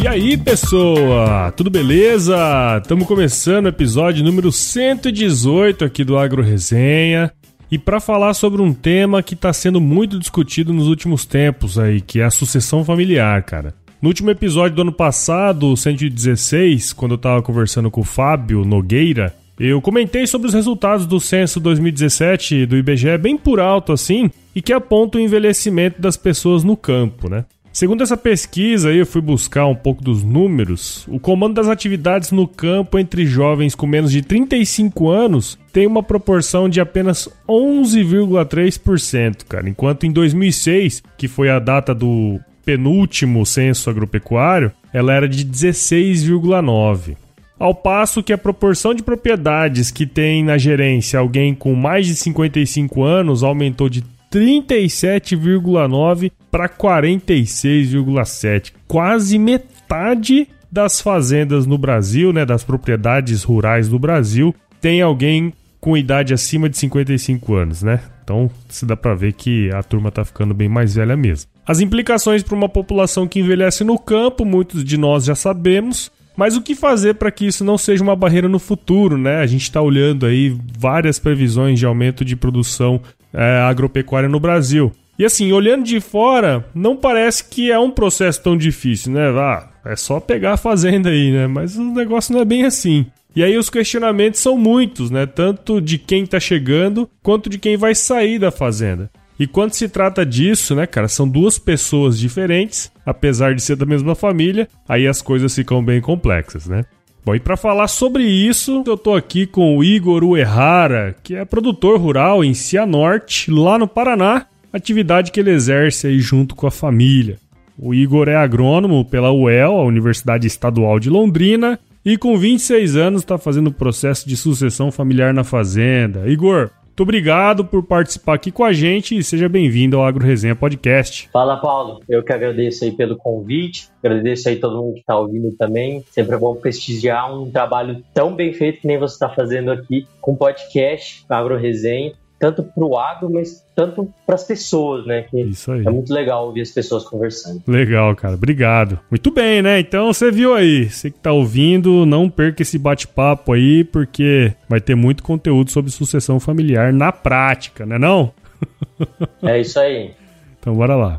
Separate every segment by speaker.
Speaker 1: E aí, pessoa? Tudo beleza? Estamos começando o episódio número 118 aqui do Agro Resenha. E para falar sobre um tema que está sendo muito discutido nos últimos tempos aí, que é a sucessão familiar, cara. No último episódio do ano passado, 116, quando eu estava conversando com o Fábio Nogueira, eu comentei sobre os resultados do censo 2017 do IBGE bem por alto assim, e que aponta o envelhecimento das pessoas no campo, né? Segundo essa pesquisa, eu fui buscar um pouco dos números. O comando das atividades no campo entre jovens com menos de 35 anos tem uma proporção de apenas 11,3%, cara. Enquanto em 2006, que foi a data do penúltimo censo agropecuário, ela era de 16,9%. Ao passo que a proporção de propriedades que tem na gerência alguém com mais de 55 anos aumentou de 37,9 para 46,7, quase metade das fazendas no Brasil, né, das propriedades rurais do Brasil, tem alguém com idade acima de 55 anos, né? Então, se dá para ver que a turma tá ficando bem mais velha mesmo. As implicações para uma população que envelhece no campo, muitos de nós já sabemos, mas o que fazer para que isso não seja uma barreira no futuro, né? A gente está olhando aí várias previsões de aumento de produção é, agropecuária no Brasil. E assim, olhando de fora, não parece que é um processo tão difícil, né? Ah, é só pegar a fazenda aí, né? Mas o negócio não é bem assim. E aí os questionamentos são muitos, né? Tanto de quem está chegando quanto de quem vai sair da fazenda. E quando se trata disso, né, cara, são duas pessoas diferentes, apesar de ser da mesma família, aí as coisas ficam bem complexas, né? Bom, e para falar sobre isso, eu tô aqui com o Igor Uehara, que é produtor rural em Cianorte, lá no Paraná, atividade que ele exerce aí junto com a família. O Igor é agrônomo pela UEL, a Universidade Estadual de Londrina, e com 26 anos está fazendo o processo de sucessão familiar na fazenda. Igor, muito obrigado por participar aqui com a gente e seja bem-vindo ao Agro Resenha Podcast.
Speaker 2: Fala, Paulo. Eu que agradeço aí pelo convite, agradeço aí todo mundo que está ouvindo também. Sempre é bom prestigiar um trabalho tão bem feito que nem você está fazendo aqui com podcast, Agro Resenha tanto para o agro, mas tanto para as pessoas, né? Que Isso aí. É muito legal ouvir as pessoas conversando.
Speaker 1: Legal, cara. Obrigado. Muito bem, né? Então você viu aí. Você que tá ouvindo, não perca esse bate-papo aí, porque vai ter muito conteúdo sobre sucessão familiar na prática, né não?
Speaker 2: É isso aí.
Speaker 1: Então bora lá.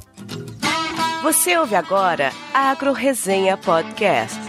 Speaker 3: Você ouve agora Agro Resenha Podcast.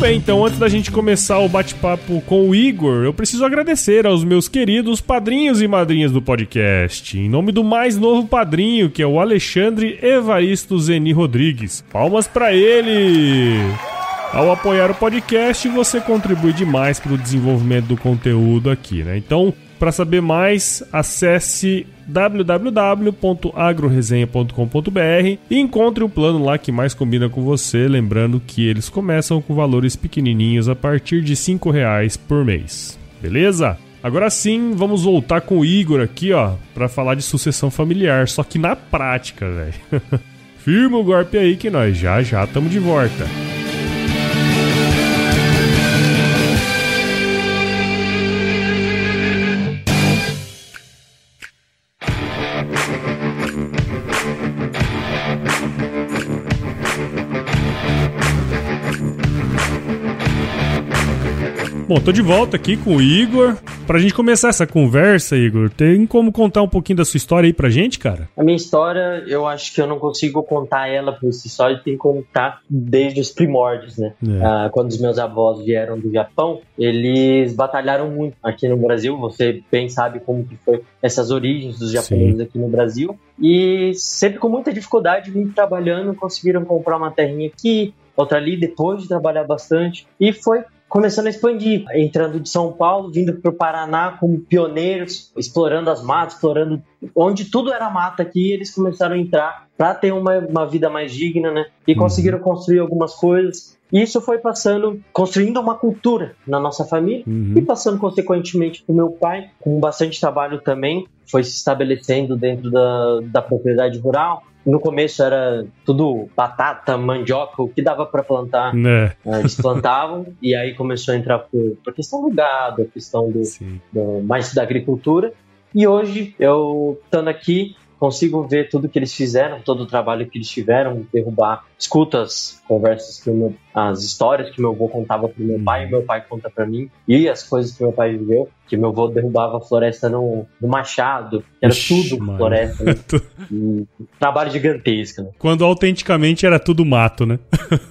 Speaker 1: Bem, então antes da gente começar o bate-papo com o Igor, eu preciso agradecer aos meus queridos padrinhos e madrinhas do podcast. Em nome do mais novo padrinho, que é o Alexandre Evaristo Zeni Rodrigues. Palmas para ele! Ao apoiar o podcast, você contribui demais para o desenvolvimento do conteúdo aqui, né? Então, para saber mais, acesse www.agroresenha.com.br e encontre o plano lá que mais combina com você, lembrando que eles começam com valores pequenininhos a partir de R$ reais por mês. Beleza? Agora sim, vamos voltar com o Igor aqui, ó, para falar de sucessão familiar, só que na prática, velho. Firma o golpe aí que nós já já estamos de volta. Bom, tô de volta aqui com o Igor. Pra gente começar essa conversa, Igor, tem como contar um pouquinho da sua história aí pra gente, cara?
Speaker 2: A minha história, eu acho que eu não consigo contar ela por si só, tem que contar desde os primórdios, né? É. Ah, quando os meus avós vieram do Japão, eles batalharam muito aqui no Brasil. Você bem sabe como que foi essas origens dos japoneses Sim. aqui no Brasil. E sempre com muita dificuldade, vim trabalhando, conseguiram comprar uma terrinha aqui, outra ali, depois de trabalhar bastante. E foi começando a expandir, entrando de São Paulo, vindo para o Paraná como pioneiros, explorando as matas, explorando onde tudo era mata aqui, eles começaram a entrar para ter uma, uma vida mais digna, né? E uhum. conseguiram construir algumas coisas. E isso foi passando, construindo uma cultura na nossa família uhum. e passando consequentemente para o meu pai, com bastante trabalho também, foi se estabelecendo dentro da, da propriedade rural. No começo era tudo batata, mandioca, o que dava para plantar, né? eles plantavam, e aí começou a entrar por, por questão do gado, a questão do, do, mais da agricultura. E hoje, eu estando aqui, consigo ver tudo que eles fizeram, todo o trabalho que eles tiveram, derrubar, escuto as conversas que meu, as histórias que meu avô contava pro meu pai, e meu pai conta para mim, e as coisas que meu pai viveu que meu avô derrubava a floresta no, no machado, era Ixi, tudo mano. floresta. Né? um trabalho gigantesco. Né?
Speaker 1: Quando autenticamente era tudo mato, né?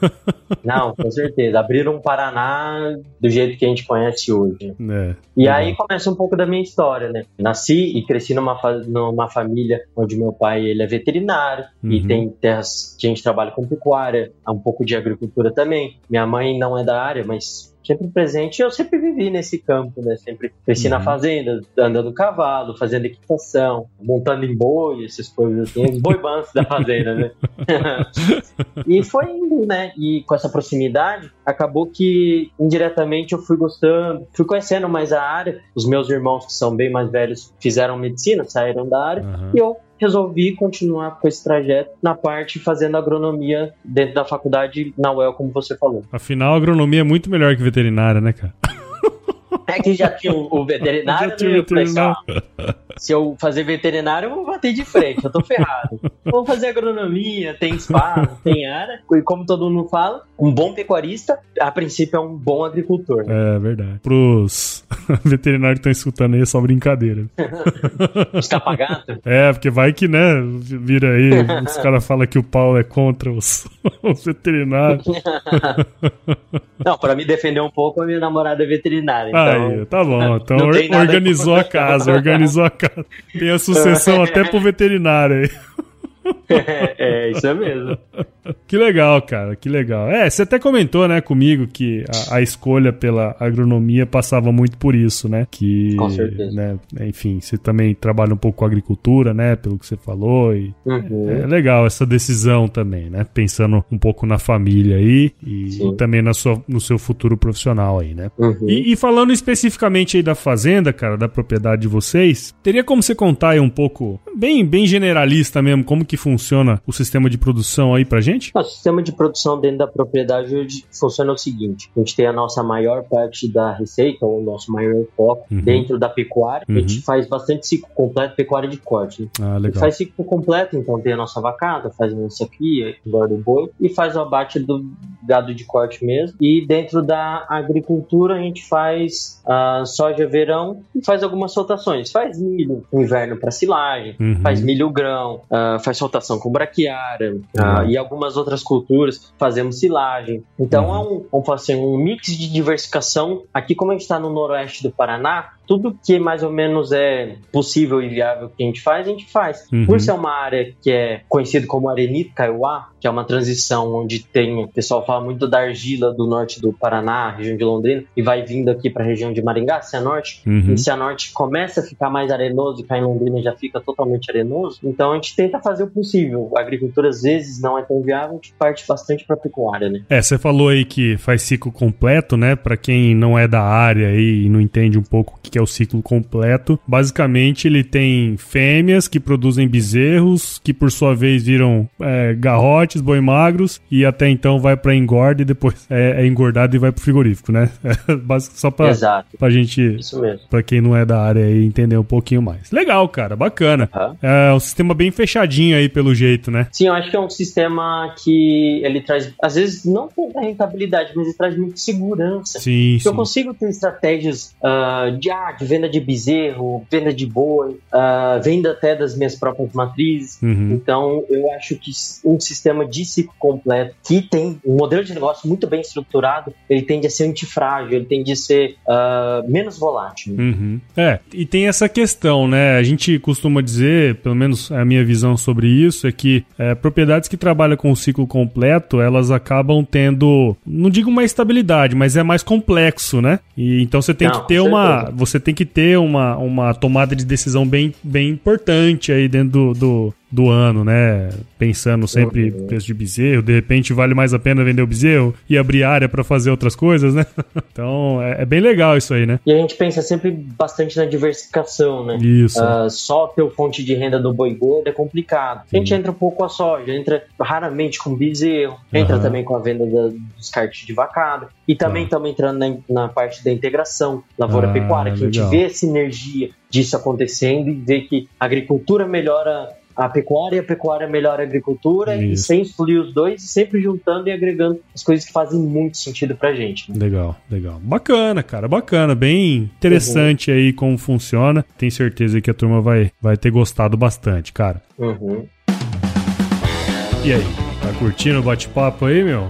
Speaker 2: Não, com certeza. Abriram o Paraná do jeito que a gente conhece hoje. É, e é. aí começa um pouco da minha história, né? Nasci e cresci numa, numa família onde meu pai ele é veterinário uhum. e tem terras que a gente trabalha com pecuária, um pouco de agricultura também. Minha mãe não é da área, mas sempre presente. Eu sempre vivi nesse campo, né? Sempre cresci uhum. na fazenda, andando cavalo, fazendo equitação, montando em boi, essas coisas assim, os boi da fazenda, né? e foi indo, né? E com essa proximidade, acabou que indiretamente eu fui gostando, fui conhecendo mais a área. Os meus irmãos, que são bem mais velhos, fizeram medicina, saíram da área, uhum. e eu resolvi continuar com esse trajeto na parte fazendo agronomia dentro da faculdade na UEL, como você falou.
Speaker 1: Afinal, agronomia é muito melhor que veterinária, né, cara?
Speaker 2: É que já tinha o veterinário, tinha o veterinário. se eu fazer veterinário, eu vou bater de frente, eu tô ferrado. Vou fazer agronomia, tem espaço, tem área. E como todo mundo fala, um bom pecuarista, a princípio, é um bom agricultor.
Speaker 1: Né? É verdade. Pros veterinários que estão escutando aí, é só brincadeira.
Speaker 2: Escapagato?
Speaker 1: É, porque vai que, né, vira aí, os caras falam que o Paulo é contra os, os veterinários.
Speaker 2: Não, pra me defender um pouco, a minha namorada é veterinária.
Speaker 1: Então, aí, tá bom. Então organizou a casa, organizou a casa. Tem a sucessão até pro veterinário aí.
Speaker 2: É, é, isso é mesmo.
Speaker 1: Que legal, cara, que legal. É, você até comentou, né, comigo que a, a, escolha pela agronomia passava muito por isso, né? Que,
Speaker 2: com certeza.
Speaker 1: Né, enfim, você também trabalha um pouco com agricultura, né, pelo que você falou. E uhum. é, é, legal essa decisão também, né? Pensando um pouco na família aí e, também na sua, no seu futuro profissional aí, né? Uhum. E, e, falando especificamente aí da fazenda, cara, da propriedade de vocês, teria como você contar aí um pouco, bem, bem generalista mesmo, como que funciona o sistema de produção aí pra gente?
Speaker 2: O sistema de produção dentro da propriedade funciona o seguinte: a gente tem a nossa maior parte da receita, ou o nosso maior foco, uhum. dentro da pecuária. Uhum. A gente uhum. faz bastante ciclo completo, pecuária de corte. Né? Ah, legal. faz ciclo completo, então tem a nossa vacada, faz a nossa cria, engorda o boi, e faz o abate do gado de corte mesmo. E dentro da agricultura, a gente faz soja verão e faz algumas soltações. Faz milho no inverno para silagem, uhum. faz milho grão, uh, faz soltação com braquiária uh, e algumas outras culturas, fazemos silagem. Então uhum. é um, vamos assim, um mix de diversificação. Aqui, como a gente está no noroeste do Paraná, tudo que mais ou menos é possível e viável que a gente faz, a gente faz. Uhum. Por ser uma área que é conhecida como Arenito Kaiowá, que é uma transição onde tem, o pessoal fala muito da argila do norte do Paraná, região de Londrina, e vai vindo aqui para a região de Maringá, Cianorte. Uhum. E Cianorte começa a ficar mais arenoso e cá em Londrina já fica totalmente arenoso. Então a gente tenta fazer o possível. A agricultura às vezes não é tão viável, a gente parte bastante para pecuária, né?
Speaker 1: É, você falou aí que faz ciclo completo, né? Para quem não é da área e não entende um pouco o que é o ciclo completo. Basicamente, ele tem fêmeas que produzem bezerros, que por sua vez viram é, garrotes, boi magros, e até então vai para engorda e depois é, é, engordado e vai pro frigorífico, né? Só pra, Exato. pra gente, pra quem não é da área aí, entender um pouquinho mais. Legal, cara, bacana. Uhum. É um sistema bem fechadinho aí, pelo jeito, né?
Speaker 2: Sim, eu acho que é um sistema que ele traz, às vezes, não tanta rentabilidade, mas ele traz muita segurança.
Speaker 1: Sim, sim.
Speaker 2: Eu consigo ter estratégias uh, de, ah, de venda de bezerro, venda de boi, uh, venda até das minhas próprias matrizes. Uhum. Então, eu acho que um sistema de ciclo completo que tem um modelo de negócio muito bem estruturado, ele tende a ser antifrágil, ele tende a ser uh, menos volátil.
Speaker 1: Uhum. É, e tem essa questão, né? A gente costuma dizer, pelo menos a minha visão sobre isso, é que é, propriedades que trabalham com o ciclo completo, elas acabam tendo, não digo uma estabilidade, mas é mais complexo, né? E então você tem não, que ter uma, você tem que ter uma, uma tomada de decisão bem, bem importante aí dentro do, do, do ano, né? Pensando sempre uhum. preço de bezerro, de repente vale mais a pena vender o bezerro e abrir área para fazer outras coisas, né? então é, é, bem legal isso aí, né?
Speaker 2: E a gente pensa sempre bastante na diversificação, né?
Speaker 1: Isso.
Speaker 2: Uh, só ter fonte de renda do boi gordo é complicado. A gente entra um pouco com a soja, entra raramente com bezerro, entra uhum. também com a venda da, dos cartes de vacado e também estamos uhum. entrando na, na, parte da integração lavoura-pecuária, ah, que legal. a gente vê essa energia disso acontecendo e vê que a agricultura melhora a pecuária, a pecuária melhora a agricultura, Isso. e sem excluir os dois, sempre juntando e agregando as coisas que fazem muito sentido pra gente.
Speaker 1: Né? Legal, legal. Bacana, cara, bacana. Bem interessante uhum. aí como funciona. Tenho certeza que a turma vai, vai ter gostado bastante, cara.
Speaker 2: Uhum.
Speaker 1: E aí, tá curtindo o bate-papo aí, meu?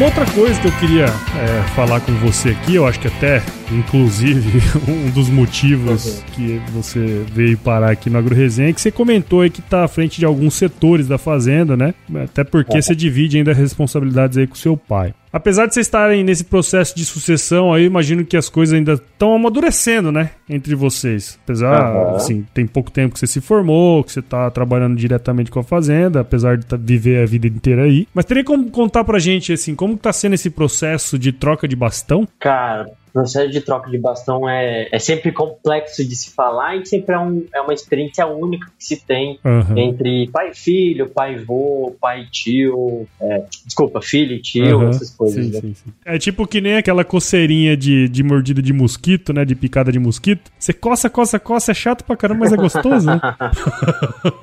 Speaker 1: Uma outra coisa que eu queria é, falar com você aqui, eu acho que até, inclusive, um dos motivos uhum. que você veio parar aqui no AgroResenha é que você comentou aí que está à frente de alguns setores da fazenda, né? Até porque uhum. você divide ainda responsabilidades aí com seu pai. Apesar de vocês estarem nesse processo de sucessão aí, imagino que as coisas ainda estão amadurecendo, né? Entre vocês. Apesar, uhum. assim, tem pouco tempo que você se formou, que você está trabalhando diretamente com a fazenda, apesar de tá, viver a vida inteira aí. Mas teria como contar pra gente, assim, como está sendo esse processo de troca de bastão?
Speaker 2: Cara, o processo de troca de bastão é, é sempre complexo de se falar e sempre é, um, é uma experiência única que se tem uhum. entre pai e filho, pai e vô, pai e tio, é, desculpa, filho e tio, uhum. essas coisas. Sim, né? sim, sim.
Speaker 1: É tipo que nem aquela coceirinha de, de mordida de mosquito, né? De picada de mosquito. Você coça, coça, coça, é chato pra caramba, mas é gostoso, né?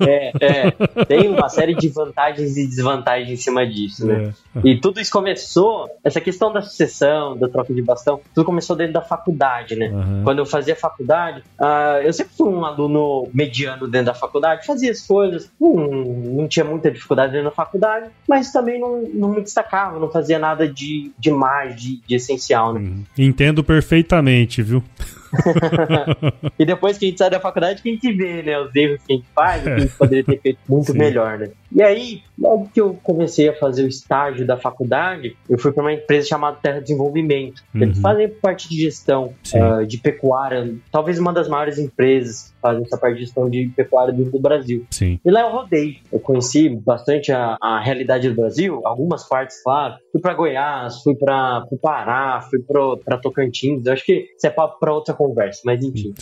Speaker 2: é, é. Tem uma série de vantagens e desvantagens em cima disso, né? É. E tudo isso começou, essa questão da sucessão, da troca de bastão, tudo começou começou dentro da faculdade, né? Uhum. Quando eu fazia faculdade, uh, eu sempre fui um aluno mediano dentro da faculdade, fazia as coisas, hum, não tinha muita dificuldade dentro da faculdade, mas também não, não me destacava, não fazia nada de demais, de, de essencial, né? Uhum.
Speaker 1: Entendo perfeitamente, viu?
Speaker 2: e depois que a gente sai da faculdade, que a gente vê, né? Os erros que a gente faz, o que a gente poderia ter feito muito Sim. melhor, né? E aí, logo que eu comecei a fazer o estágio da faculdade, eu fui para uma empresa chamada Terra Desenvolvimento. Uhum. Eles fazem parte de gestão uh, de pecuária, talvez uma das maiores empresas fazem essa parte de gestão de pecuária dentro do Brasil.
Speaker 1: Sim.
Speaker 2: E lá eu rodei. Eu conheci bastante a, a realidade do Brasil, algumas partes, claro. Fui para Goiás, fui para o Pará, fui para Tocantins. Eu acho que isso é papo para outra conversa, mas enfim.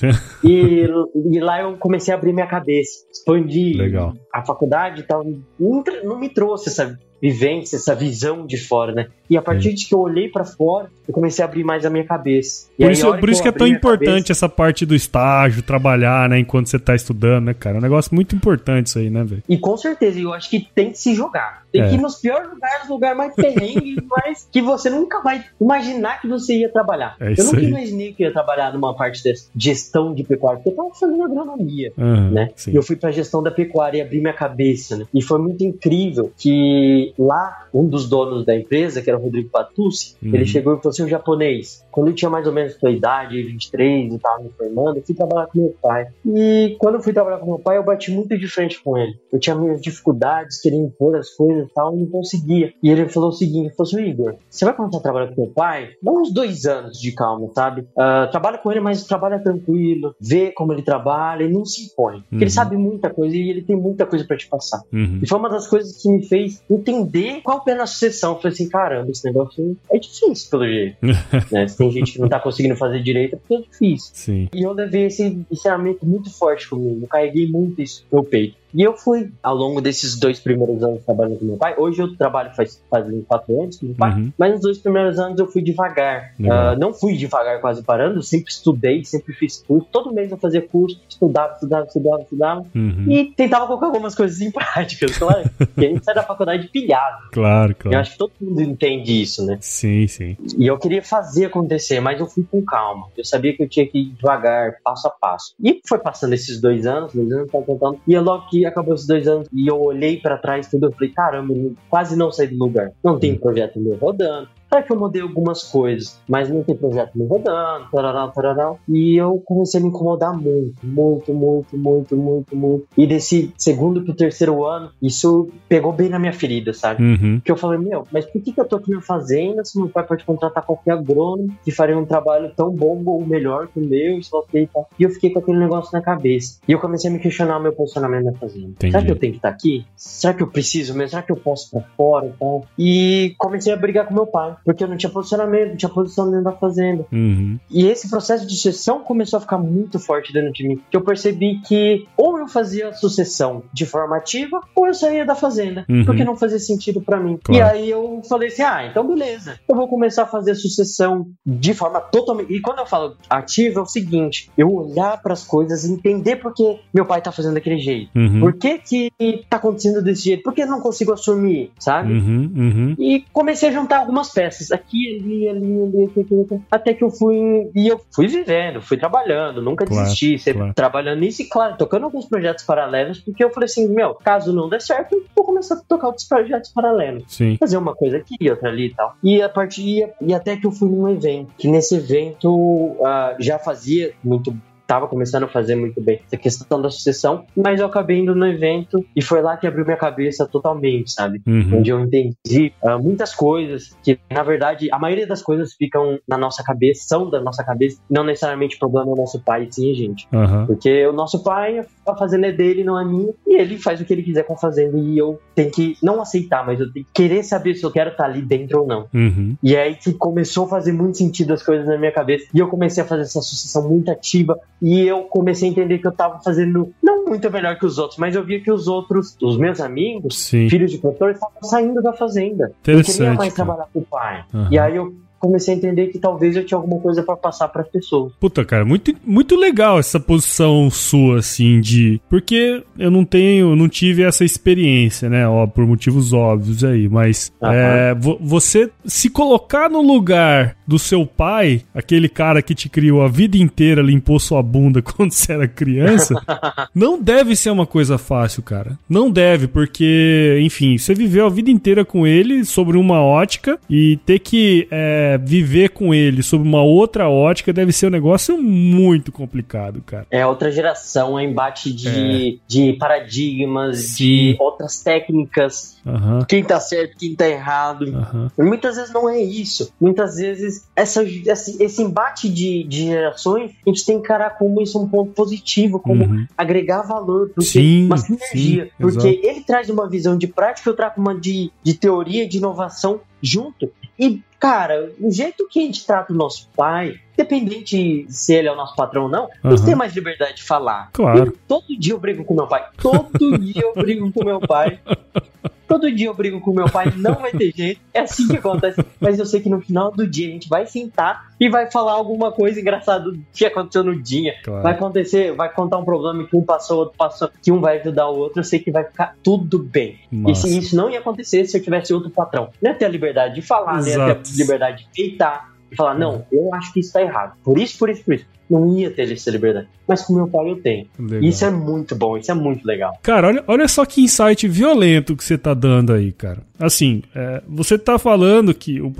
Speaker 2: e, e, lá eu comecei a abrir minha cabeça, expandir
Speaker 1: Legal.
Speaker 2: a faculdade e tal. Não, não me trouxe essa vivência, essa visão de fora, né? E a partir de que eu olhei para fora, eu comecei a abrir mais a minha cabeça.
Speaker 1: E por aí, isso, por isso que, é tão importante cabeça... essa parte do estágio, trabalhar, né, enquanto você tá estudando, né, cara? É um negócio muito importante isso aí, né, velho?
Speaker 2: E com certeza, eu acho que tem que se jogar. Tem é. que ir nos piores lugares, lugar mais perrengue, mas que você nunca vai imaginar que você ia trabalhar.
Speaker 1: É
Speaker 2: eu nunca
Speaker 1: aí.
Speaker 2: imaginei que ia trabalhar numa parte de gestão de pecuária, porque eu tava fazendo agronomia, uhum, né? Sim. E eu fui pra gestão da pecuária e abri minha cabeça, né? E foi muito incrível que lá, um dos donos da empresa, que era o Rodrigo Patucci, uhum. ele chegou e falou assim, o japonês, quando eu tinha mais ou menos a sua idade, 23 e tava me formando, eu fui trabalhar com meu pai. E quando eu fui trabalhar com meu pai, eu bati muito de frente com ele. Eu tinha minhas dificuldades, queria impor as coisas e tal, e não conseguia. E ele falou o seguinte, ele falou assim, Igor, você vai começar a trabalhar com meu pai? Dá uns dois anos de calma, sabe? Uh, trabalha com ele, mas trabalha tranquilo, vê como ele trabalha e não se impõe. Porque ele uhum. sabe muita coisa e ele tem muita coisa para te passar.
Speaker 1: Uhum.
Speaker 2: E foi uma das coisas que me fez entender qual pena a sucessão. Eu falei assim, caramba, esse negócio é difícil, pelo jeito. né? tem gente que não tá conseguindo fazer direito porque é difícil.
Speaker 1: Sim.
Speaker 2: E eu levei esse ensinamento muito forte comigo. Eu carreguei muito isso no peito. E eu fui, ao longo desses dois primeiros anos trabalhando com meu pai, hoje eu trabalho faz, faz quatro anos com meu pai, uhum. mas nos dois primeiros anos eu fui devagar. Uh, não fui devagar quase parando, sempre estudei, sempre fiz curso, todo mês eu fazia curso, estudava, estudava, estudava, estudava, uhum. e tentava colocar algumas coisas em prática, claro, porque a gente sai da faculdade pilhado.
Speaker 1: Claro, claro.
Speaker 2: Eu acho que todo mundo entende isso, né?
Speaker 1: Sim, sim.
Speaker 2: E eu queria fazer acontecer, mas eu fui com calma. Eu sabia que eu tinha que ir devagar, passo a passo. E foi passando esses dois anos, dois anos, tentando. E logo que acabou esses dois anos e eu olhei para trás tudo, eu falei, caramba, quase não saí do lugar. Não tem projeto meu rodando, Claro que eu mudei algumas coisas, mas não tem projeto me rodando, tarará, tarará. E eu comecei a me incomodar muito, muito, muito, muito, muito, muito. E desse segundo pro terceiro ano, isso pegou bem na minha ferida, sabe? Uhum. Que eu falei, meu, mas por que, que eu tô aqui na fazenda se meu pai pode contratar qualquer agrônomo que faria um trabalho tão bom ou melhor que o meu, isso e tal. E eu fiquei com aquele negócio na cabeça. E eu comecei a me questionar o meu posicionamento na fazenda. Entendi. Será que eu tenho que estar aqui? Será que eu preciso mesmo? Será que eu posso pra fora e tal? E comecei a brigar com meu pai porque eu não tinha posicionamento, não tinha posição dentro da fazenda. Uhum. E esse processo de sucessão começou a ficar muito forte dentro de mim, que eu percebi que ou eu fazia a sucessão de forma ativa, ou eu saía da fazenda, uhum. porque não fazia sentido para mim. Claro. E aí eu falei assim, ah, então beleza, eu vou começar a fazer a sucessão de forma totalmente... E quando eu falo ativa, é o seguinte, eu olhar para as coisas e entender por que meu pai tá fazendo daquele jeito. Uhum. Por que que tá acontecendo desse jeito? Por que eu não consigo assumir, sabe?
Speaker 1: Uhum, uhum.
Speaker 2: E comecei a juntar algumas peças aqui, ali, ali, ali, aqui, aqui, aqui, até que eu fui e eu fui vivendo, fui trabalhando, nunca claro, desisti, sempre claro. trabalhando nisso e claro, tocando alguns projetos paralelos, porque eu falei assim, meu, caso não der certo, eu vou começar a tocar outros projetos paralelos.
Speaker 1: Sim.
Speaker 2: Fazer uma coisa aqui, outra ali e tal. E a partir e até que eu fui num evento, que nesse evento uh, já fazia muito estava começando a fazer muito bem essa questão da sucessão, mas eu acabei indo no evento e foi lá que abriu minha cabeça totalmente, sabe? Uhum. Onde eu entendi uh, muitas coisas que, na verdade, a maioria das coisas ficam na nossa cabeça, são da nossa cabeça, não necessariamente problema do nosso pai, sim, gente. Uhum. Porque o nosso pai, a fazenda é dele, não é minha, e ele faz o que ele quiser com a fazenda e eu tenho que não aceitar, mas eu tenho que querer saber se eu quero estar ali dentro ou não. Uhum. E é aí que começou a fazer muito sentido as coisas na minha cabeça e eu comecei a fazer essa sucessão muito ativa e eu comecei a entender que eu tava fazendo não muito melhor que os outros, mas eu via que os outros, os meus amigos, Sim. filhos de produtores, estavam saindo da fazenda. Eu queria mais trabalhar com o pai. Uhum. E aí eu comecei a entender que talvez eu tinha alguma coisa para passar para as pessoas.
Speaker 1: Puta, cara, muito, muito legal essa posição sua, assim, de. Porque eu não tenho, não tive essa experiência, né? Ó, por motivos óbvios aí, mas uhum. é, você se colocar no lugar do seu pai, aquele cara que te criou a vida inteira, limpou sua bunda quando você era criança, não deve ser uma coisa fácil, cara. Não deve, porque, enfim, você viveu a vida inteira com ele sobre uma ótica e ter que. É, viver com ele sob uma outra ótica deve ser um negócio muito complicado, cara.
Speaker 2: É outra geração, é embate de, é. de paradigmas, Sim. de outras técnicas. Uhum. Quem tá certo, quem tá errado. Uhum. Muitas vezes não é isso. Muitas vezes essa, esse, embate de, de gerações a gente tem que encarar como isso um ponto positivo, como uhum. agregar valor, porque sim, uma sinergia. Sim, porque exato. ele traz uma visão de prática, eu trago uma de, de teoria, de inovação junto. E cara, o jeito que a gente trata o nosso pai, independente se ele é o nosso patrão ou não, uhum. gente tem mais liberdade de falar.
Speaker 1: Claro.
Speaker 2: todo dia eu brigo com meu pai. Todo dia eu brigo com meu pai. Todo dia eu brigo com meu pai, não vai ter jeito. É assim que acontece. Mas eu sei que no final do dia a gente vai sentar e vai falar alguma coisa engraçada que aconteceu no dia. Claro. Vai acontecer, vai contar um problema que um passou, outro passou, que um vai ajudar o outro. Eu sei que vai ficar tudo bem. E se isso não ia acontecer se eu tivesse outro patrão. Não ia ter a liberdade de falar, Exato. não ia ter a liberdade de peitar e falar, não, eu acho que isso tá errado. Por isso, por isso, por isso não ia ter essa liberdade. Mas com meu pai eu tenho. Legal. Isso é muito bom, isso é muito legal.
Speaker 1: Cara, olha, olha só que insight violento que você tá dando aí, cara. Assim, é, você tá falando que o,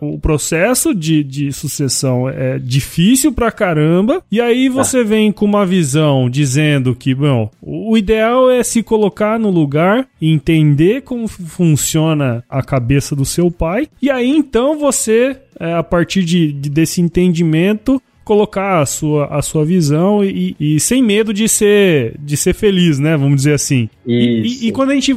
Speaker 1: o processo de, de sucessão é difícil pra caramba, e aí você ah. vem com uma visão dizendo que, bom, o ideal é se colocar no lugar, entender como funciona a cabeça do seu pai, e aí então você, é, a partir de, de desse entendimento, colocar a sua, a sua visão e, e sem medo de ser, de ser feliz, né? Vamos dizer assim. E, e, quando a gente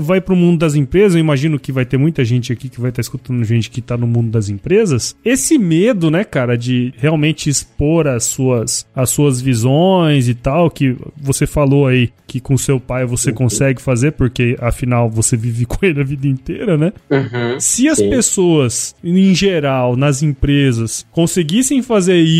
Speaker 1: vai para o mundo das empresas, eu imagino que vai ter muita gente aqui que vai estar tá escutando gente que está no mundo das empresas. Esse medo, né, cara, de realmente expor as suas, as suas visões e tal, que você falou aí que com seu pai você uhum. consegue fazer, porque afinal você vive com ele a vida inteira, né? Uhum, Se as sim. pessoas, em geral, nas empresas, conseguissem fazer isso,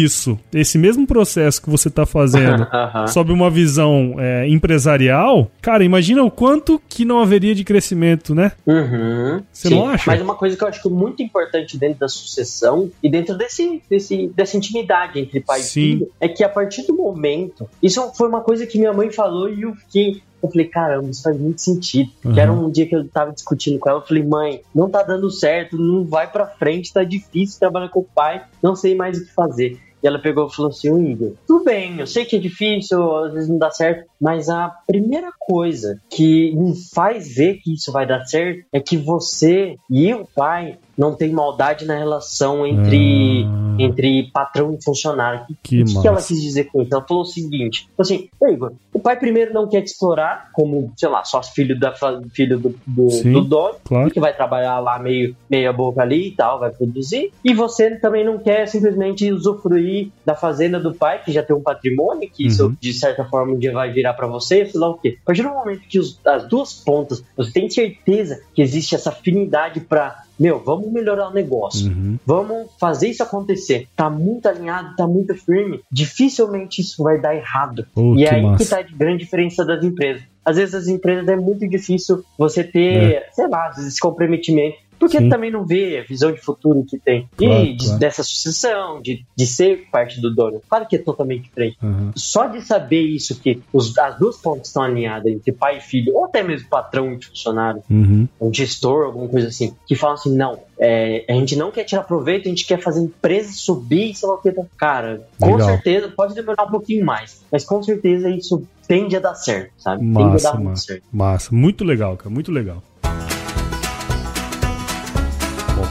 Speaker 1: esse mesmo processo que você está fazendo, sob uma visão é, empresarial, cara, imagina o quanto que não haveria de crescimento, né?
Speaker 2: Uhum, você sim. não acha? Mas uma coisa que eu acho muito importante dentro da sucessão e dentro desse, desse, dessa intimidade entre pai sim. e filho é que a partir do momento, isso foi uma coisa que minha mãe falou e eu fiquei eu falei, caramba, isso faz muito sentido. Uhum. Que era um dia que eu tava discutindo com ela, eu falei, mãe, não tá dando certo, não vai pra frente, tá difícil trabalhar com o pai, não sei mais o que fazer. E ela pegou e falou assim: Igor, tudo bem, eu sei que é difícil, às vezes não dá certo, mas a primeira coisa que me faz ver que isso vai dar certo é que você e o pai não tem maldade na relação entre, ah. Entre patrão e funcionário. Que o que, que, ela quis dizer com isso? Ela falou o seguinte: assim, Igor, o pai primeiro não quer te explorar, como, sei lá, só filho, da, filho do, do, Sim, do dono, claro. que vai trabalhar lá meio meia boca ali e tal, vai produzir. E você também não quer simplesmente usufruir da fazenda do pai, que já tem um patrimônio, que uhum. isso de certa forma um dia vai virar para você, sei lá o quê. A partir do momento que os, as duas pontas, você tem certeza que existe essa afinidade para meu, vamos melhorar o negócio, uhum. vamos fazer isso acontecer. Tá muito alinhado, tá muito firme, dificilmente isso vai dar errado. Oh, e é aí massa. que tá a grande diferença das empresas. Às vezes as empresas é muito difícil você ter, é. sei lá, esse comprometimento porque Sim. também não vê a visão de futuro que tem. Claro, e de, claro. dessa sucessão, de, de ser parte do dono. Claro que é totalmente diferente. Uhum. Só de saber isso, que os, as duas pontas estão alinhadas entre pai e filho, ou até mesmo patrão e funcionário, uhum. um gestor, alguma coisa assim, que falam assim: não, é, a gente não quer tirar proveito, a gente quer fazer a empresa subir, sei lá o que. Cara, com Legal. certeza, pode demorar um pouquinho mais, mas com certeza isso tende a dar certo, sabe?
Speaker 1: Massa,
Speaker 2: tende a
Speaker 1: dar muito certo. Massa, muito legal, cara, muito legal.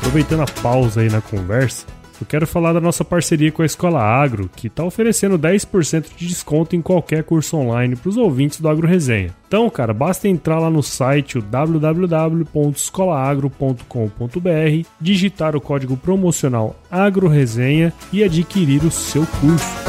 Speaker 1: Aproveitando a pausa aí na conversa, eu quero falar da nossa parceria com a Escola Agro, que está oferecendo 10% de desconto em qualquer curso online para os ouvintes do Agro Resenha. Então, cara, basta entrar lá no site www.escolaagro.com.br, digitar o código promocional AgroResenha e adquirir o seu curso.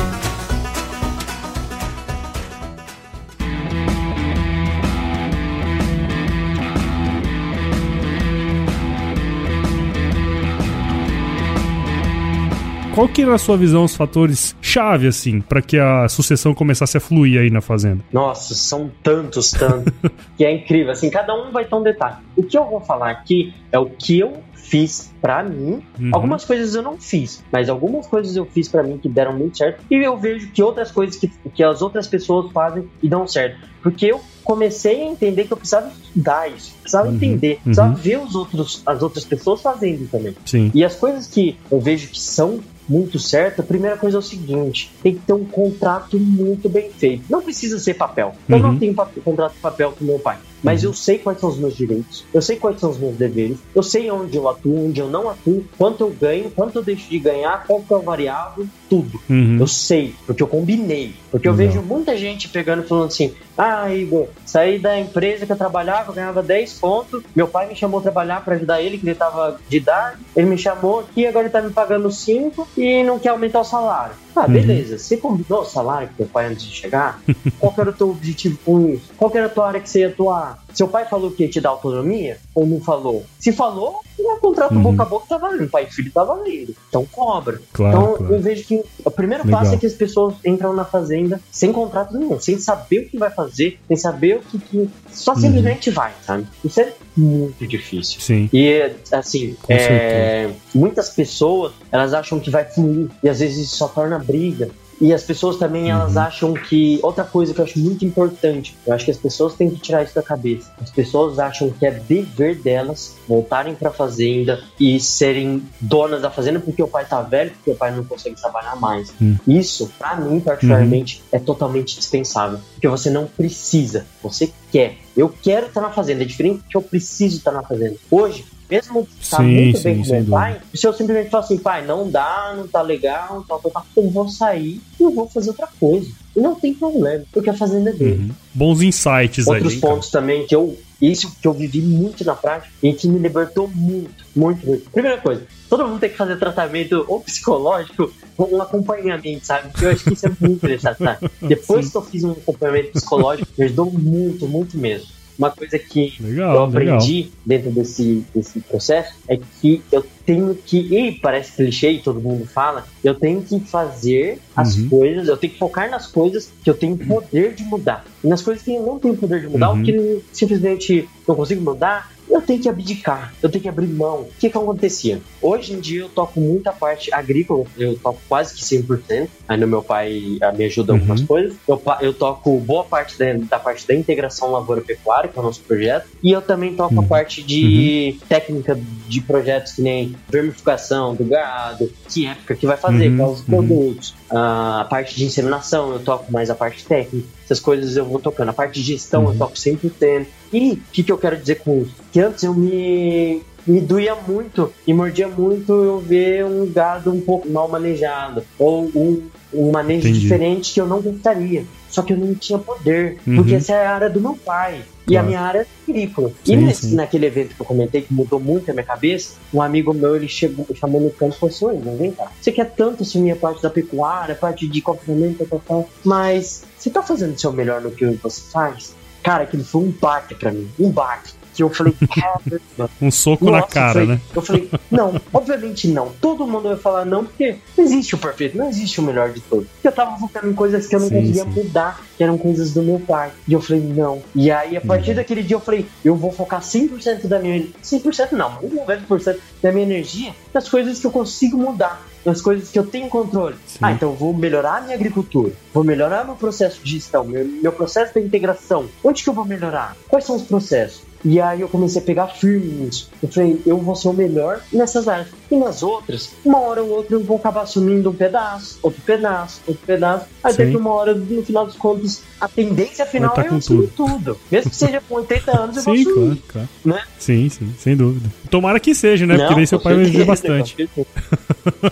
Speaker 1: Qual que na sua visão os fatores chave assim para que a sucessão começasse a fluir aí na fazenda?
Speaker 2: Nossa, são tantos, tantos que é incrível. Assim, cada um vai ter um detalhe. O que eu vou falar aqui é o que eu fiz para mim. Uhum. Algumas coisas eu não fiz, mas algumas coisas eu fiz para mim que deram muito certo. E eu vejo que outras coisas que, que as outras pessoas fazem e dão certo. Porque eu comecei a entender que eu precisava estudar isso, precisava uhum. entender, precisava uhum. ver os outros, as outras pessoas fazendo também.
Speaker 1: Sim.
Speaker 2: E as coisas que eu vejo que são muito certo, a primeira coisa é o seguinte: tem que ter um contrato muito bem feito. Não precisa ser papel. Eu uhum. não tenho contrato de papel com meu pai. Mas uhum. eu sei quais são os meus direitos, eu sei quais são os meus deveres, eu sei onde eu atuo, onde eu não atuo, quanto eu ganho, quanto eu deixo de ganhar, qual que é o variável, tudo. Uhum. Eu sei, porque eu combinei. Porque eu vejo muita gente pegando e falando assim: ah, Igor, saí da empresa que eu trabalhava, eu ganhava 10 pontos, meu pai me chamou a trabalhar para ajudar ele, que ele tava de idade, ele me chamou aqui, agora ele tá me pagando 5 e não quer aumentar o salário. Ah, uhum. beleza. Você combinou o salário com teu pai antes de chegar? Qual era o teu objetivo com isso? Qual era a tua área que você ia atuar? Seu pai falou que ia te dar autonomia ou não falou? Se falou, o contrato uhum. boca a boca tá valendo. Pai e filho tá valendo. Então cobra. Claro, então claro. eu vejo que o primeiro Legal. passo é que as pessoas entram na fazenda sem contrato nenhum, sem saber o que vai fazer, sem saber o que. que... Só uhum. simplesmente uhum. vai, sabe? Isso é muito difícil.
Speaker 1: Sim.
Speaker 2: E assim, é... muitas pessoas elas acham que vai fluir e às vezes isso só torna briga. E as pessoas também, elas uhum. acham que. Outra coisa que eu acho muito importante, eu acho que as pessoas têm que tirar isso da cabeça. As pessoas acham que é dever delas voltarem pra fazenda e serem donas da fazenda porque o pai tá velho, porque o pai não consegue trabalhar mais. Uhum. Isso, para mim, particularmente, uhum. é totalmente dispensável. Porque você não precisa, você quer. Eu quero estar na fazenda, é diferente que eu preciso estar na fazenda. Hoje, mesmo tá sim, muito sim, bem com meu pai, se eu simplesmente falar assim, pai, não dá, não tá legal, tal, tal, tal, eu vou sair e eu vou fazer outra coisa. E não tem problema, porque a fazenda é dele. Uhum.
Speaker 1: Bons insights
Speaker 2: Outros aí. Outros pontos cara. também que eu. Isso que eu vivi muito na prática e que me libertou muito, muito, muito. Primeira coisa, todo mundo tem que fazer tratamento ou psicológico ou um acompanhamento, sabe? Eu acho que isso é muito interessante, sabe? Depois Sim. que eu fiz um acompanhamento psicológico, me ajudou muito, muito mesmo. Uma coisa que legal, eu aprendi legal. dentro desse, desse processo é que eu tenho que, e parece clichê, e todo mundo fala, eu tenho que fazer as uhum. coisas, eu tenho que focar nas coisas que eu tenho poder de mudar. E nas coisas que eu não tenho poder de mudar, uhum. ou que simplesmente não consigo mudar, eu tenho que abdicar, eu tenho que abrir mão. O que que acontecia? Hoje em dia eu toco muita parte agrícola, eu toco quase que 100%, ainda meu pai ah, me ajuda em uhum. algumas coisas. Eu, eu toco boa parte da, da parte da integração lavoura-pecuária, que é o nosso projeto, e eu também toco uhum. a parte de uhum. técnica de projetos que nem vermificação do gado, que época que vai fazer, uhum. quais os uhum. produtos, a parte de inseminação, eu toco mais a parte técnica, essas coisas eu vou tocando. A parte de gestão uhum. eu toco sempre tempo. E o que, que eu quero dizer com isso? Que antes eu me me doía muito e mordia muito eu ver um gado um pouco mal manejado ou um, um manejo Entendi. diferente que eu não gostaria. Só que eu não tinha poder, uhum. porque essa é a área do meu pai. E a minha área é agrícola. Sim, e nesse, sim. naquele evento que eu comentei, que mudou muito a minha cabeça, um amigo meu, ele chegou, chamou no campo e falou assim, vem cá, você quer tanto assumir a parte da pecuária, a parte de confinamento, tal, tal, mas você tá fazendo o seu melhor no que você faz? Cara, aquilo foi um baque para mim, um baque que eu falei, caramba.
Speaker 1: um soco Nossa, na cara,
Speaker 2: eu falei,
Speaker 1: né?
Speaker 2: Eu falei, não, obviamente não. Todo mundo vai falar não, porque não existe o perfeito, não existe o melhor de todos. Eu tava focando em coisas que eu não sim, conseguia sim. mudar, que eram coisas do meu pai. E eu falei, não. E aí, a partir uhum. daquele dia, eu falei, eu vou focar 100% da minha. 100% não, 90% da minha energia nas coisas que eu consigo mudar nas coisas que eu tenho controle. Sim. Ah, então eu vou melhorar a minha agricultura, vou melhorar meu processo de gestão, meu, meu processo de integração. Onde que eu vou melhorar? Quais são os processos? E aí eu comecei a pegar firme nisso. Eu falei, eu vou ser o melhor nessas áreas. E nas outras, uma hora ou outra eu vou acabar assumindo um pedaço, outro pedaço, outro pedaço. Aí Sim. uma hora, no final dos contos, a tendência final tá é eu assumir tudo. tudo. Mesmo que seja com 80 anos, eu sim, vou assumir. Claro, claro. Né?
Speaker 1: Sim, sim, sem dúvida. Tomara que seja, né? Não, Porque daí seu pai vai viver bastante.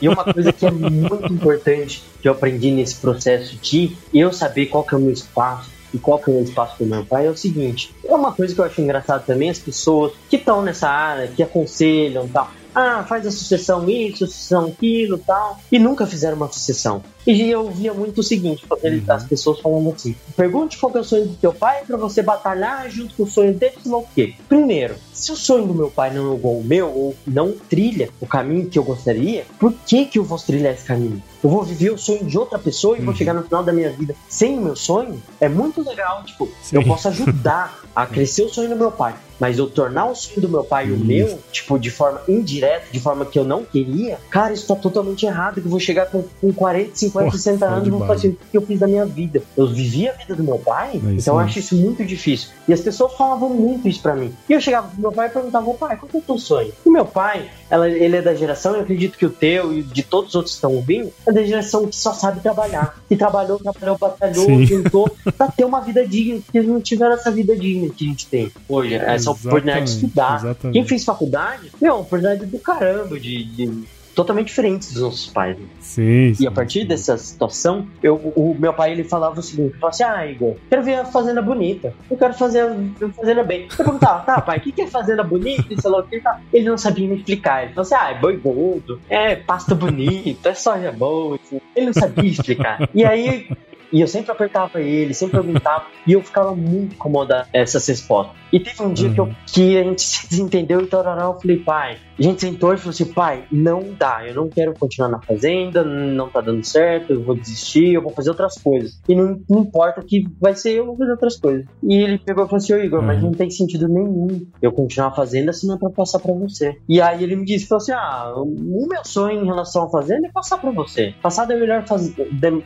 Speaker 2: E uma coisa que é muito importante que eu aprendi nesse processo de eu saber qual que é o meu espaço, e qual que é o espaço do meu pai é o seguinte. É uma coisa que eu acho engraçado também, as pessoas que estão nessa área, que aconselham tal. Ah, faz a sucessão isso, sucessão aquilo tal. E nunca fizeram uma sucessão. E eu via muito o seguinte, uhum. as pessoas falando assim: pergunte qual é o sonho do teu pai para você batalhar junto com o sonho dele, lá o quê. Primeiro, se o sonho do meu pai não é igual o meu, ou não trilha o caminho que eu gostaria, por que, que eu vou trilhar esse caminho? Eu vou viver o sonho de outra pessoa e uhum. vou chegar no final da minha vida sem o meu sonho? É muito legal, tipo, Sim. eu posso ajudar a crescer o sonho do meu pai, mas eu tornar o sonho do meu pai o meu, tipo, de forma indireta, de forma que eu não queria, cara, isso tá totalmente errado, que eu vou chegar com, com 40, 50, Porra, 60 anos e vou fazer o que eu fiz da minha vida. Eu vivi a vida do meu pai, é então eu acho isso muito difícil. E as pessoas falavam muito isso pra mim. E eu chegava pro meu pai e perguntava, pai, qual é o teu sonho? E meu pai, ela, ele é da geração, eu acredito que o teu e de todos os outros que estão ouvindo, é da geração que só sabe trabalhar. Que trabalhou, trabalhou, batalhou, tentou pra ter uma vida digna, que eles não tiveram essa vida digna que a gente tem hoje. Essa exatamente, oportunidade de estudar. Exatamente. Quem fez faculdade, meu, oportunidade do caramba de, de totalmente diferentes dos nossos pais. Né?
Speaker 1: Sim, sim,
Speaker 2: E a partir dessa situação, eu, o meu pai ele falava o seguinte: ele falava assim, ah, Igor, quero ver a fazenda bonita. Eu quero fazer a fazenda bem. Eu perguntava, tá, pai, o que, que é fazenda bonita? E sei lá o que tá. Ele não sabia me explicar. Ele falou assim: ah, é boi gordo, é pasta bonita, é soja boa. Ele não sabia explicar. E aí e eu sempre apertava ele, sempre perguntava, e eu ficava muito incomodado essas respostas. E teve um dia uhum. que, eu, que a gente se desentendeu e tal, eu falei, pai, a gente sentou e falou assim, pai, não dá, eu não quero continuar na fazenda, não tá dando certo, eu vou desistir, eu vou fazer outras coisas. E não, não importa o que vai ser, eu vou fazer outras coisas. E ele pegou e falou assim, ô Igor, uhum. mas não tem sentido nenhum eu continuar a fazenda se não é pra passar pra você. E aí ele me disse, falou assim, ah, o meu sonho em relação à fazenda é passar pra você. Passar do melhor, faz...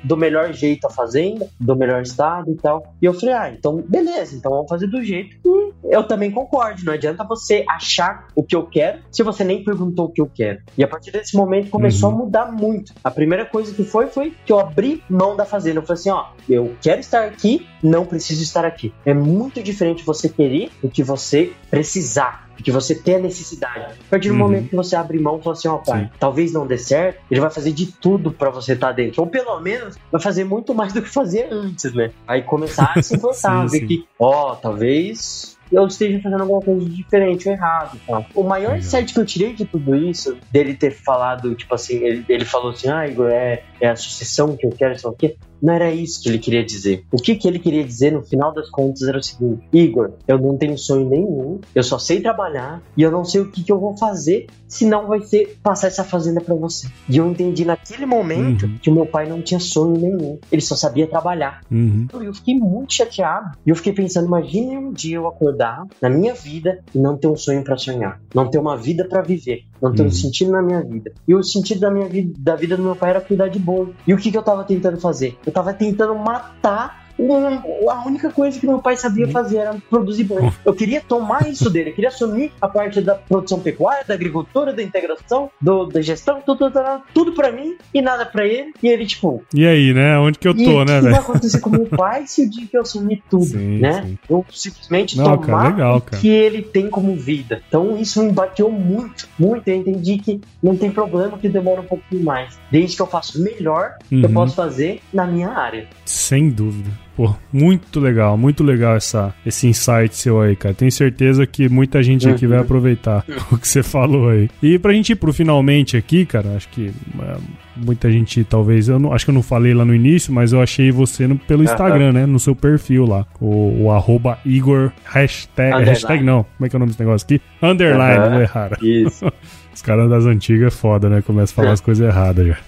Speaker 2: do melhor jeito a fazenda, do melhor estado e tal. E eu falei, ah, então beleza, então vamos fazer do jeito que eu também concordo. Não adianta você achar o que eu quero se você nem perguntou o que eu quero. E a partir desse momento começou uhum. a mudar muito. A primeira coisa que foi foi que eu abri mão da fazenda. Eu falei assim: ó, eu quero estar aqui, não preciso estar aqui. É muito diferente você querer do que você precisar porque você tem a necessidade. A partir do uhum. momento que você abre mão e fala assim, ó, oh, pai, Sim. talvez não dê certo, ele vai fazer de tudo para você estar tá dentro. Ou pelo menos vai fazer muito mais do que fazia antes, né? Aí começar a se importar, ver que, ó, oh, talvez eu esteja fazendo alguma coisa diferente ou errado. Tá? O maior insight que eu tirei de tudo isso, dele ter falado, tipo assim, ele, ele falou assim, ah, Igor, é, é a sucessão que eu quero, sei o quê. Não era isso que ele queria dizer. O que, que ele queria dizer no final das contas era o seguinte: Igor, eu não tenho sonho nenhum, eu só sei trabalhar e eu não sei o que, que eu vou fazer, senão vai ser passar essa fazenda para você. E eu entendi naquele momento uhum. que o meu pai não tinha sonho nenhum, ele só sabia trabalhar. Uhum. Eu fiquei muito chateado. E eu fiquei pensando: imagine um dia eu acordar na minha vida e não ter um sonho para sonhar, não ter uma vida para viver, não ter uhum. um sentido na minha vida. E o sentido da minha vida, da vida do meu pai era cuidar de bolo. E o que, que eu tava tentando fazer? Eu tava tentando matar a única coisa que meu pai sabia fazer era produzir boi. Eu queria tomar isso dele, eu queria assumir a parte da produção pecuária, da agricultura, da integração, do, da gestão, tudo, tudo, tudo pra mim e nada pra ele. E ele, tipo.
Speaker 1: E aí, né? Onde que eu tô, né, velho? O
Speaker 2: que vai acontecer com meu pai se o dia que eu assumir tudo, sim, né? Sim. Eu simplesmente Não, tomar cara, legal, cara. o que ele tem como vida. Então isso me bateu muito, muito. Eu entendi que não tem problema que demora um pouquinho mais. Desde que eu faço o melhor uhum. que eu posso fazer na minha área.
Speaker 1: Sem dúvida. Pô, muito legal, muito legal essa, esse insight seu aí, cara. Tenho certeza que muita gente aqui vai uhum. aproveitar o que você falou aí. E pra gente ir pro finalmente aqui, cara, acho que é, muita gente talvez, eu não, acho que eu não falei lá no início, mas eu achei você no, pelo Instagram, né? No seu perfil lá. O, o arroba Igor hashtag, hashtag não, como é que é o nome desse negócio aqui? Underline, não errar. Isso. Os caras das antigas é foda, né? Começa a falar as coisas erradas já.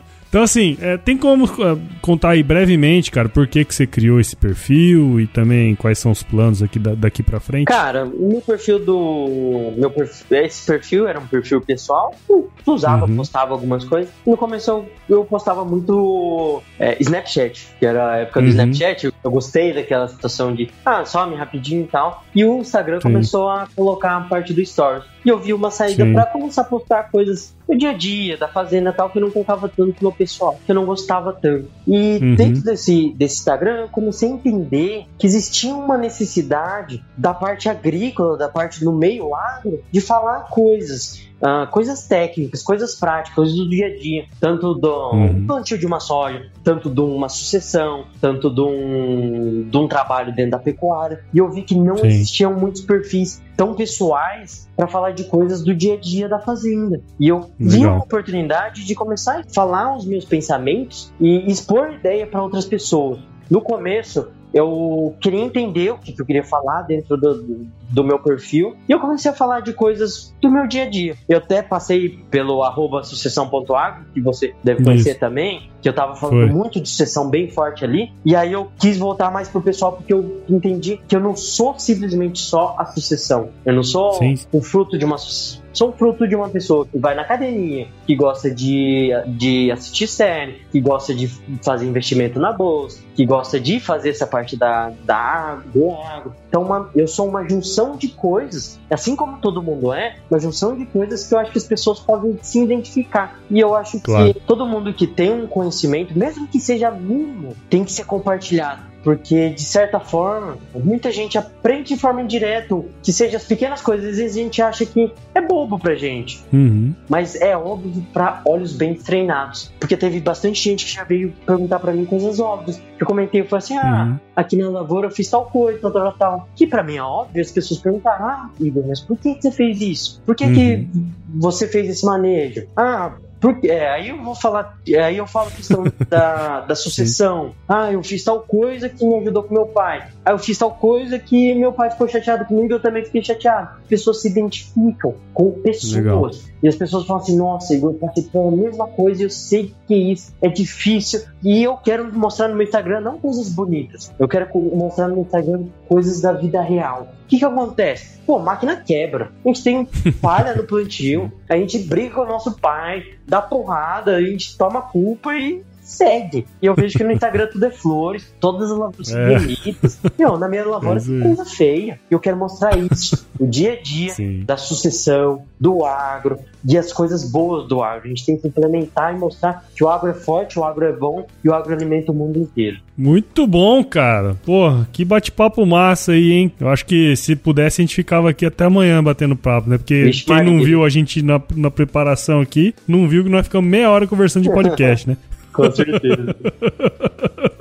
Speaker 1: Então, assim, é, tem como é, contar aí brevemente, cara, por que, que você criou esse perfil e também quais são os planos aqui da, daqui pra frente?
Speaker 2: Cara, o meu perfil do. Meu perfil, esse perfil era um perfil pessoal. Eu usava, uhum. postava algumas coisas. No começo eu, eu postava muito é, Snapchat, que era a época do uhum. Snapchat. Eu gostei daquela situação de, ah, some rapidinho e tal. E o Instagram Sim. começou a colocar a parte do Stories. E eu vi uma saída para começar a postar coisas do dia a dia, da fazenda e tal, que não colocava tanto no pessoal, que eu não gostava tanto. E uhum. dentro desse, desse Instagram, eu comecei a entender que existia uma necessidade da parte agrícola, da parte no meio agro, de falar coisas uh, coisas técnicas, coisas práticas, coisas do dia a dia, tanto do uhum. plantio de uma soja, tanto de uma sucessão, tanto de um, de um trabalho dentro da pecuária. E eu vi que não Sim. existiam muitos perfis tão pessoais para falar de coisas do dia a dia da fazenda. E eu Legal. vi uma oportunidade de começar a falar os meus pensamentos e expor ideia para outras pessoas. No começo, eu queria entender o que, eu queria falar dentro do, do, meu perfil e eu comecei a falar de coisas do meu dia a dia. Eu até passei pelo arroba sucessão.agro, que você deve conhecer Isso. também, que eu tava falando Foi. muito de sucessão bem forte ali, e aí eu quis voltar mais pro pessoal porque eu entendi que eu não sou simplesmente só a sucessão. Eu não sou Sim. o fruto de uma sucessão são fruto de uma pessoa que vai na academia, que gosta de, de assistir série, que gosta de fazer investimento na bolsa, que gosta de fazer essa parte da, da água, do água. Então, uma, eu sou uma junção de coisas, assim como todo mundo é, uma junção de coisas que eu acho que as pessoas podem se identificar. E eu acho claro. que todo mundo que tem um conhecimento, mesmo que seja mínimo, tem que ser compartilhado porque de certa forma muita gente aprende de forma indireta que seja as pequenas coisas. Às vezes a gente acha que é bobo pra gente. Uhum. mas é óbvio para olhos bem treinados. Porque teve bastante gente que já veio perguntar para mim coisas óbvias. Eu comentei eu falei assim ah uhum. aqui na lavoura eu fiz tal coisa tal tal tal que para mim é óbvio as pessoas perguntaram ah Igor mas por que, que você fez isso? Por que, uhum. que você fez esse manejo? Ah porque, é, aí eu vou falar, é, aí eu falo a questão da, da sucessão. Ah, eu fiz tal coisa que me ajudou com meu pai. Ah, eu fiz tal coisa que meu pai ficou chateado comigo, eu também fiquei chateado. As pessoas se identificam com pessoas. Legal. E as pessoas falam assim, nossa, eu passei pela mesma coisa, eu sei que isso é difícil. E eu quero mostrar no meu Instagram não coisas bonitas. Eu quero mostrar no meu Instagram coisas da vida real. O que que acontece? Pô, máquina quebra. A gente tem falha no plantio, a gente briga com o nosso pai, dá porrada, a gente toma culpa e segue. E eu vejo que no Instagram tudo é flores, todas as lavouras é. bonitas. Meu, na minha lavoura é coisa feia. E eu quero mostrar isso. O dia a dia Sim. da sucessão, do agro, e as coisas boas do agro. A gente tem que implementar e mostrar que o agro é forte, o agro é bom e o agro alimenta o mundo inteiro.
Speaker 1: Muito bom, cara. Porra, que bate-papo massa aí, hein? Eu acho que se pudesse a gente ficava aqui até amanhã batendo papo, né? Porque Vixe, quem não viu a gente na, na preparação aqui, não viu que nós ficamos meia hora conversando de podcast, né?
Speaker 2: Com certeza.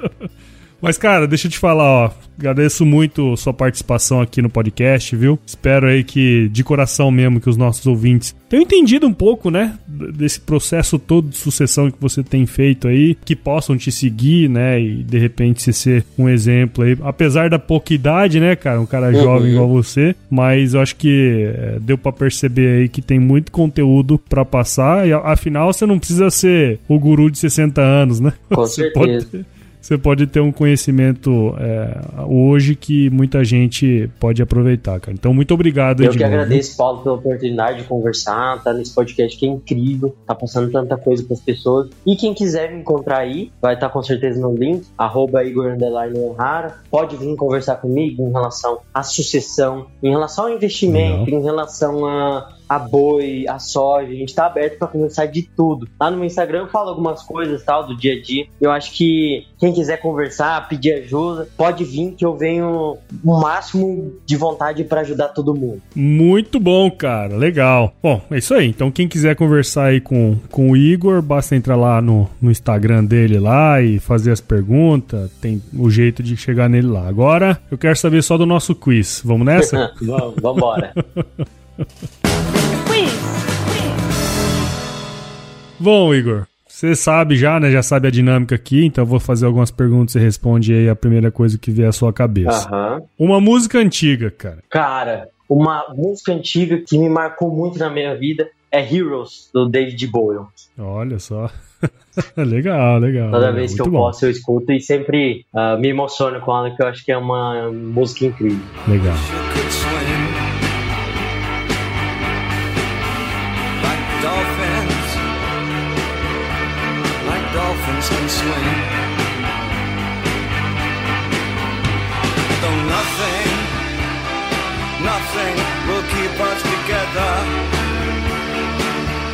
Speaker 1: Mas, cara, deixa eu te falar, ó. Agradeço muito sua participação aqui no podcast, viu? Espero aí que, de coração mesmo, que os nossos ouvintes tenham entendido um pouco, né? Desse processo todo de sucessão que você tem feito aí, que possam te seguir, né? E de repente ser um exemplo aí. Apesar da pouca idade, né, cara? Um cara uhum. jovem igual você. Mas eu acho que é, deu para perceber aí que tem muito conteúdo para passar. E afinal, você não precisa ser o guru de 60 anos, né?
Speaker 2: Com você certeza. Pode
Speaker 1: você pode ter um conhecimento é, hoje que muita gente pode aproveitar, cara. Então, muito obrigado.
Speaker 2: Eu que novo. agradeço, Paulo, pela oportunidade de conversar, tá nesse podcast que é incrível, tá passando tanta coisa para as pessoas. E quem quiser me encontrar aí, vai estar tá com certeza no link, arroba Igor. Pode vir conversar comigo em relação à sucessão, em relação ao investimento, Não. em relação a a boi, a soja, a gente tá aberto para conversar de tudo. Lá no meu Instagram eu falo algumas coisas tal do dia a dia. Eu acho que quem quiser conversar, pedir ajuda, pode vir que eu venho o máximo de vontade para ajudar todo mundo.
Speaker 1: Muito bom, cara. Legal. Bom, é isso aí. Então quem quiser conversar aí com, com o Igor, basta entrar lá no, no Instagram dele lá e fazer as perguntas. Tem o jeito de chegar nele lá. Agora eu quero saber só do nosso quiz. Vamos nessa?
Speaker 2: vamos, vamos embora.
Speaker 1: Bom, Igor, você sabe já, né? Já sabe a dinâmica aqui, então eu vou fazer algumas perguntas e responde aí a primeira coisa que vier à sua cabeça.
Speaker 2: Uhum.
Speaker 1: Uma música antiga, cara.
Speaker 2: Cara, uma música antiga que me marcou muito na minha vida é Heroes, do David Bowie.
Speaker 1: Olha só. legal, legal.
Speaker 2: Toda vez que eu bom. posso, eu escuto e sempre uh, me emociono com ela, que eu acho que é uma música incrível.
Speaker 1: Legal. Swing. Though nothing, nothing will keep us together.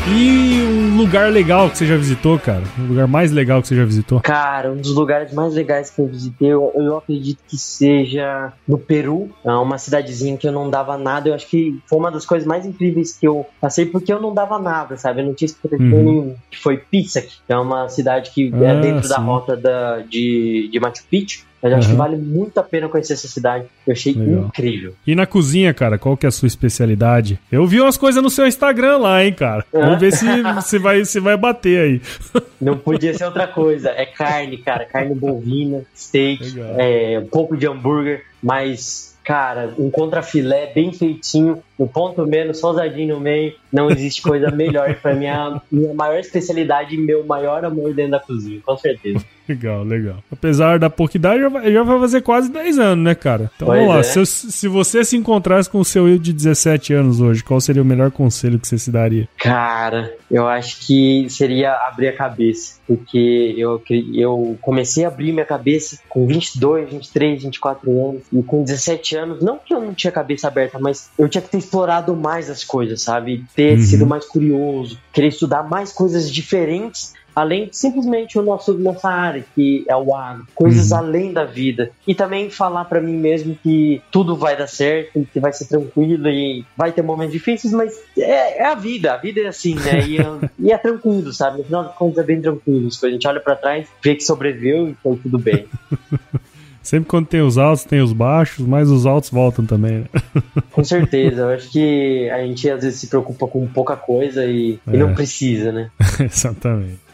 Speaker 1: E um lugar legal que você já visitou, cara? O lugar mais legal que você já visitou?
Speaker 2: Cara, um dos lugares mais legais que eu visitei, eu, eu acredito que seja no Peru. É uma cidadezinha que eu não dava nada. Eu acho que foi uma das coisas mais incríveis que eu passei, porque eu não dava nada, sabe? Eu não tinha expectativa uhum. nenhuma. Foi Pisac, que é uma cidade que é ah, é dentro sim. da rota da, de, de Machu Picchu. Mas uhum. acho que vale muito a pena conhecer essa cidade. Eu achei Legal. incrível.
Speaker 1: E na cozinha, cara, qual que é a sua especialidade? Eu vi umas coisas no seu Instagram lá, hein, cara. Vamos ver se você vai, se vai bater aí.
Speaker 2: Não podia ser outra coisa. É carne, cara. Carne bovina, steak, é, um pouco de hambúrguer, mas cara, um contrafilé bem feitinho, no ponto menos, solzadinho no meio, não existe coisa melhor para minha minha maior especialidade e meu maior amor dentro da cozinha, com certeza.
Speaker 1: Legal, legal. Apesar da pouca idade, já vai, já vai fazer quase 10 anos, né, cara? Então pois vamos lá. É. Se, se, você se encontrasse com o seu eu de 17 anos hoje, qual seria o melhor conselho que você se daria?
Speaker 2: Cara, eu acho que seria abrir a cabeça. Porque eu, eu comecei a abrir minha cabeça com 22, 23, 24 anos. E com 17 anos, não que eu não tinha cabeça aberta, mas eu tinha que ter explorado mais as coisas, sabe? Ter uhum. sido mais curioso, querer estudar mais coisas diferentes além de simplesmente o nosso nossa área, que é o agro, coisas uhum. além da vida. E também falar para mim mesmo que tudo vai dar certo, que vai ser tranquilo e vai ter momentos difíceis, mas é, é a vida, a vida é assim, né? E, e, é tranquilo, sabe? No final das contas é bem tranquilo. A gente olha para trás, vê que sobreviveu e foi tudo bem.
Speaker 1: Sempre quando tem os altos, tem os baixos, mas os altos voltam também, né?
Speaker 2: Com certeza. Eu acho que a gente às vezes se preocupa com pouca coisa e, é. e não precisa, né?
Speaker 1: Exatamente.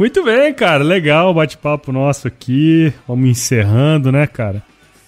Speaker 1: Muito bem, cara. Legal o bate-papo nosso aqui. Vamos encerrando, né, cara?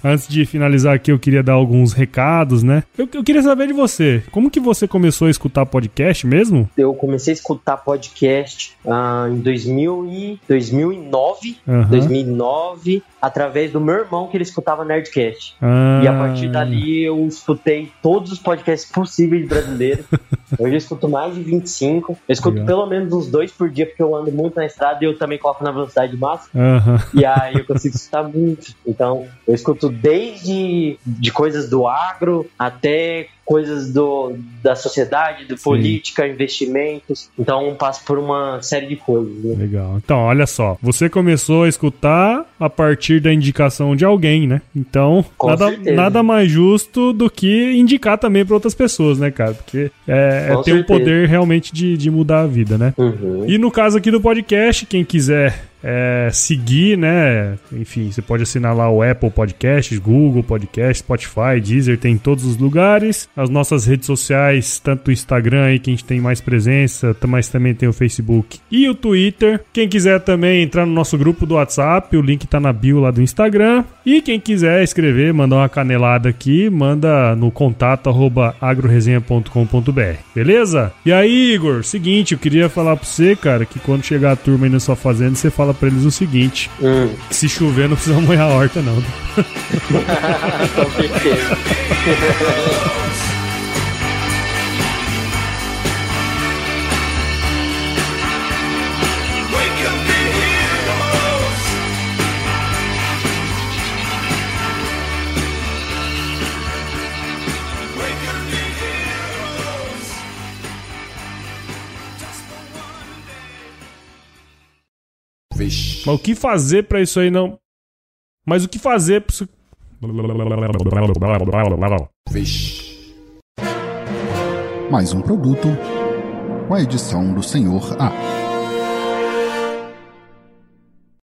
Speaker 1: Antes de finalizar aqui, eu queria dar alguns recados, né? Eu, eu queria saber de você. Como que você começou a escutar podcast mesmo?
Speaker 2: Eu comecei a escutar podcast ah, em 2000 e 2009.
Speaker 1: Aham.
Speaker 2: 2009, através do meu irmão que ele escutava Nerdcast.
Speaker 1: Ah,
Speaker 2: E a partir dali eu escutei todos os podcasts possíveis brasileiros. Hoje eu escuto mais de 25. Eu escuto
Speaker 1: Legal.
Speaker 2: pelo menos uns dois por dia, porque eu ando muito na estrada e eu também coloco na velocidade máxima.
Speaker 1: Aham.
Speaker 2: E aí eu consigo escutar muito. Então, eu escuto desde de coisas do agro até coisas do, da sociedade, de
Speaker 1: Sim.
Speaker 2: política, investimentos. Então, passo por uma série de coisas. Né?
Speaker 1: Legal. Então, olha só. Você começou a escutar a partir da indicação de alguém, né? Então,
Speaker 2: Com
Speaker 1: nada,
Speaker 2: certeza.
Speaker 1: nada mais justo do que indicar também para outras pessoas, né, cara? Porque é, é ter o
Speaker 2: certeza.
Speaker 1: poder realmente de, de mudar a vida, né?
Speaker 2: Uhum.
Speaker 1: E no caso aqui do podcast, quem quiser é, seguir, né? Enfim, você pode assinar lá o Apple Podcasts, Google Podcast, Spotify, Deezer, tem em todos os lugares. As nossas redes sociais, tanto o Instagram aí, que a gente tem mais presença, mas também tem o Facebook e o Twitter. Quem quiser também entrar no nosso grupo do WhatsApp, o link tá na bio lá do Instagram. E quem quiser escrever, mandar uma canelada aqui, manda no contato arroba agroresenha.com.br, beleza? E aí, Igor, seguinte, eu queria falar pra você, cara, que quando chegar a turma aí na sua fazenda, você fala pra eles o seguinte:
Speaker 2: Hum,
Speaker 1: se chover não precisa molhar a horta, não.
Speaker 2: com
Speaker 1: Mas o que fazer pra isso aí não. Mas o que fazer pra isso.
Speaker 4: Vixe. Mais um produto com a edição do Senhor A.